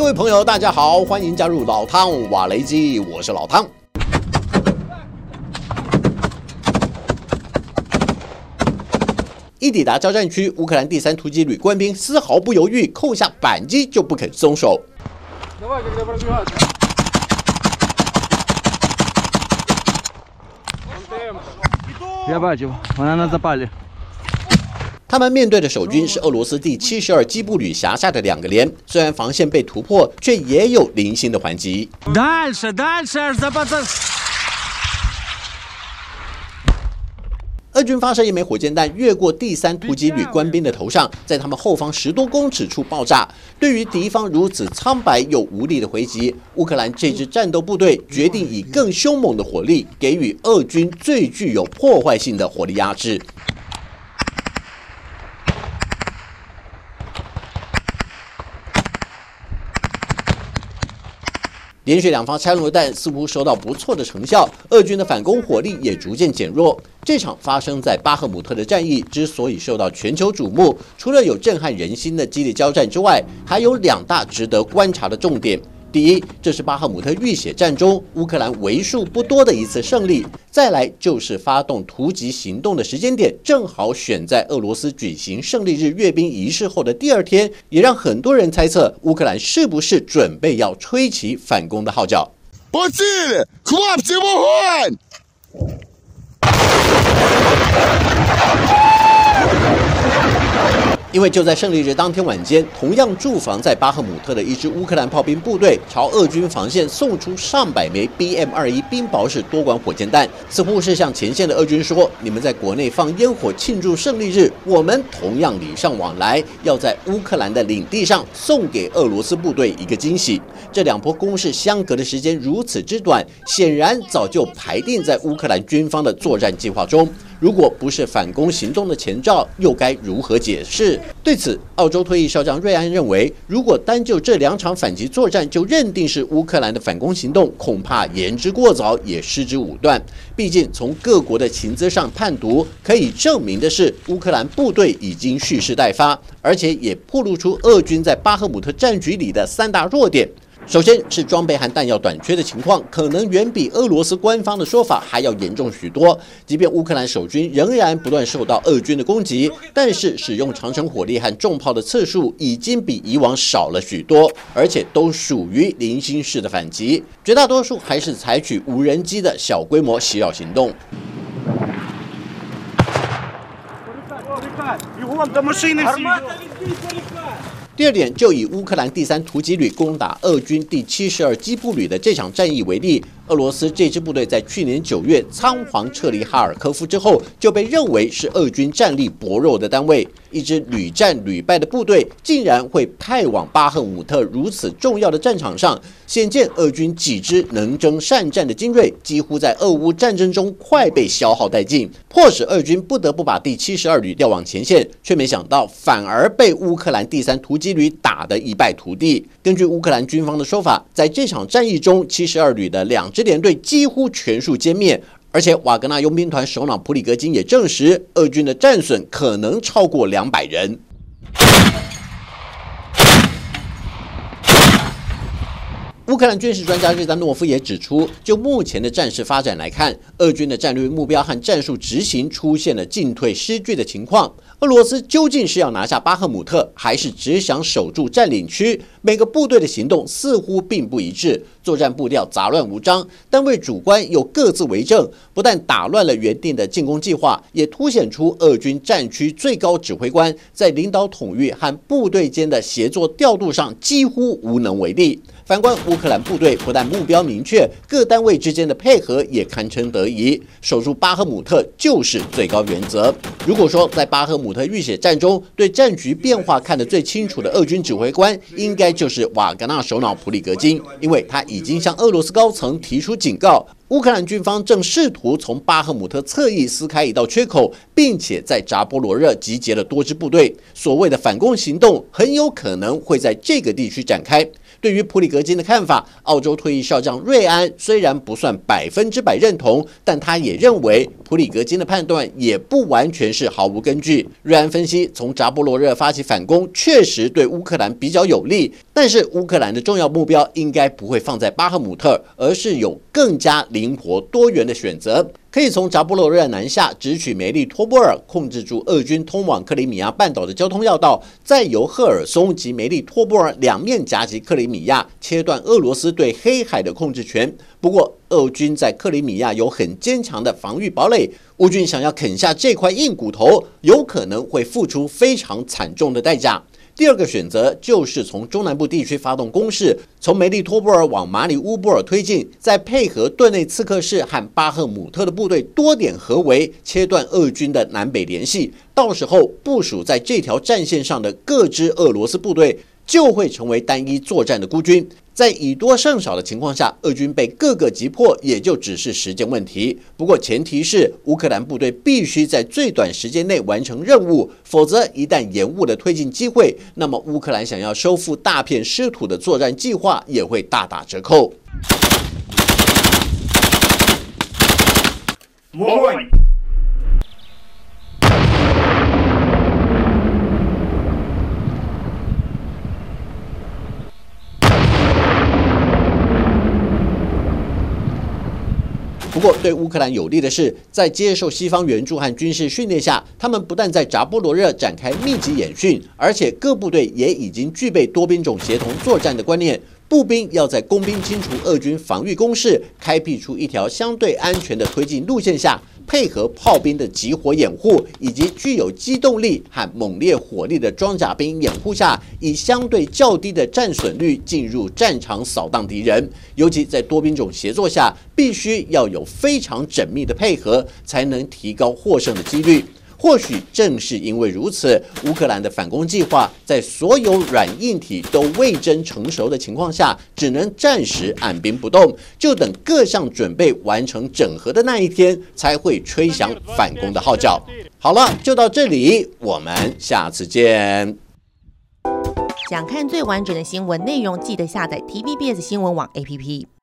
各位朋友，大家好，欢迎加入老汤瓦雷基，我是老汤。一抵达交战区，乌克兰第三突击旅官兵丝毫不犹豫，扣下扳机就不肯松手。Я бачив, вона на запалі. 他们面对的守军是俄罗斯第七十二机步旅辖下的两个连，虽然防线被突破，却也有零星的还击。俄军发射一枚火箭弹，越过第三突击旅官兵的头上，在他们后方十多公尺处爆炸。对于敌方如此苍白又无力的回击，乌克兰这支战斗部队决定以更凶猛的火力，给予俄军最具有破坏性的火力压制。连续两发拆榴弹似乎收到不错的成效，俄军的反攻火力也逐渐减弱。这场发生在巴赫姆特的战役之所以受到全球瞩目，除了有震撼人心的激烈交战之外，还有两大值得观察的重点。第一，这是巴赫姆特浴血战中乌克兰为数不多的一次胜利；再来就是发动突击行动的时间点，正好选在俄罗斯举行胜利日阅兵仪式后的第二天，也让很多人猜测乌克兰是不是准备要吹起反攻的号角。因为就在胜利日当天晚间，同样驻防在巴赫姆特的一支乌克兰炮兵部队，朝俄军防线送出上百枚 BM 二一冰雹式多管火箭弹，似乎是向前线的俄军说：“你们在国内放烟火庆祝胜利日，我们同样礼尚往来，要在乌克兰的领地上送给俄罗斯部队一个惊喜。”这两波攻势相隔的时间如此之短，显然早就排定在乌克兰军方的作战计划中。如果不是反攻行动的前兆，又该如何解释？对此，澳洲退役少将瑞安认为，如果单就这两场反击作战就认定是乌克兰的反攻行动，恐怕言之过早，也失之武断。毕竟，从各国的情资上判读，可以证明的是，乌克兰部队已经蓄势待发，而且也暴露出俄军在巴赫姆特战局里的三大弱点。首先是装备和弹药短缺的情况，可能远比俄罗斯官方的说法还要严重许多。即便乌克兰守军仍然不断受到俄军的攻击，但是使用长城火力和重炮的次数已经比以往少了许多，而且都属于零星式的反击，绝大多数还是采取无人机的小规模袭扰行动。 Бігом до машини всі! 第二点，就以乌克兰第三突击旅攻打俄军第七十二机步旅的这场战役为例，俄罗斯这支部队在去年九月仓皇撤离哈尔科夫之后，就被认为是俄军战力薄弱的单位。一支屡战屡败的部队，竟然会派往巴赫姆特如此重要的战场上，显见俄军几支能征善战的精锐，几乎在俄乌战争中快被消耗殆尽，迫使俄军不得不把第七十二旅调往前线，却没想到反而被乌克兰第三突击旅打得一败涂地。根据乌克兰军方的说法，在这场战役中，七十二旅的两支点队几乎全数歼灭。而且瓦格纳佣兵团首脑普里格金也证实，俄军的战损可能超过两百人。乌克兰军事专家日丹诺夫也指出，就目前的战事发展来看，俄军的战略目标和战术执行出现了进退失据的情况。俄罗斯究竟是要拿下巴赫姆特，还是只想守住占领区？每个部队的行动似乎并不一致，作战步调杂乱无章，单位主官又各自为政，不但打乱了原定的进攻计划，也凸显出俄军战区最高指挥官在领导统御和部队间的协作调度上几乎无能为力。反观乌克兰部队，不但目标明确，各单位之间的配合也堪称得宜。守住巴赫姆特就是最高原则。如果说在巴赫姆特浴血战中，对战局变化看得最清楚的俄军指挥官，应该就是瓦格纳首脑普里格金，因为他已经向俄罗斯高层提出警告。乌克兰军方正试图从巴赫姆特侧翼撕开一道缺口，并且在扎波罗热集结了多支部队。所谓的反攻行动很有可能会在这个地区展开。对于普里格金的看法，澳洲退役少将瑞安虽然不算百分之百认同，但他也认为普里格金的判断也不完全是毫无根据。瑞安分析，从扎波罗热发起反攻确实对乌克兰比较有利，但是乌克兰的重要目标应该不会放在巴赫姆特，而是有更加灵活多元的选择。可以从扎波罗热南下，直取梅利托波尔，控制住俄军通往克里米亚半岛的交通要道，再由赫尔松及梅利托波尔两面夹击克里米亚，切断俄罗斯对黑海的控制权。不过，俄军在克里米亚有很坚强的防御堡垒，乌军想要啃下这块硬骨头，有可能会付出非常惨重的代价。第二个选择就是从中南部地区发动攻势，从梅利托波尔往马里乌波尔推进，再配合顿内茨克市和巴赫姆特的部队多点合围，切断俄军的南北联系。到时候部署在这条战线上的各支俄罗斯部队就会成为单一作战的孤军。在以多胜少的情况下，俄军被各个击破，也就只是时间问题。不过前提是乌克兰部队必须在最短时间内完成任务，否则一旦延误了推进机会，那么乌克兰想要收复大片失土的作战计划也会大打折扣。不过，对乌克兰有利的是，在接受西方援助和军事训练下，他们不但在扎波罗热展开密集演训，而且各部队也已经具备多兵种协同作战的观念。步兵要在工兵清除俄军防御工事，开辟出一条相对安全的推进路线下，配合炮兵的集火掩护，以及具有机动力和猛烈火力的装甲兵掩护下，以相对较低的战损率进入战场扫荡敌人。尤其在多兵种协作下，必须要有非常缜密的配合，才能提高获胜的几率。或许正是因为如此，乌克兰的反攻计划在所有软硬体都未臻成熟的情况下，只能暂时按兵不动，就等各项准备完成整合的那一天，才会吹响反攻的号角。好了，就到这里，我们下次见。想看最完整的新闻内容，记得下载 TVBS 新闻网 APP。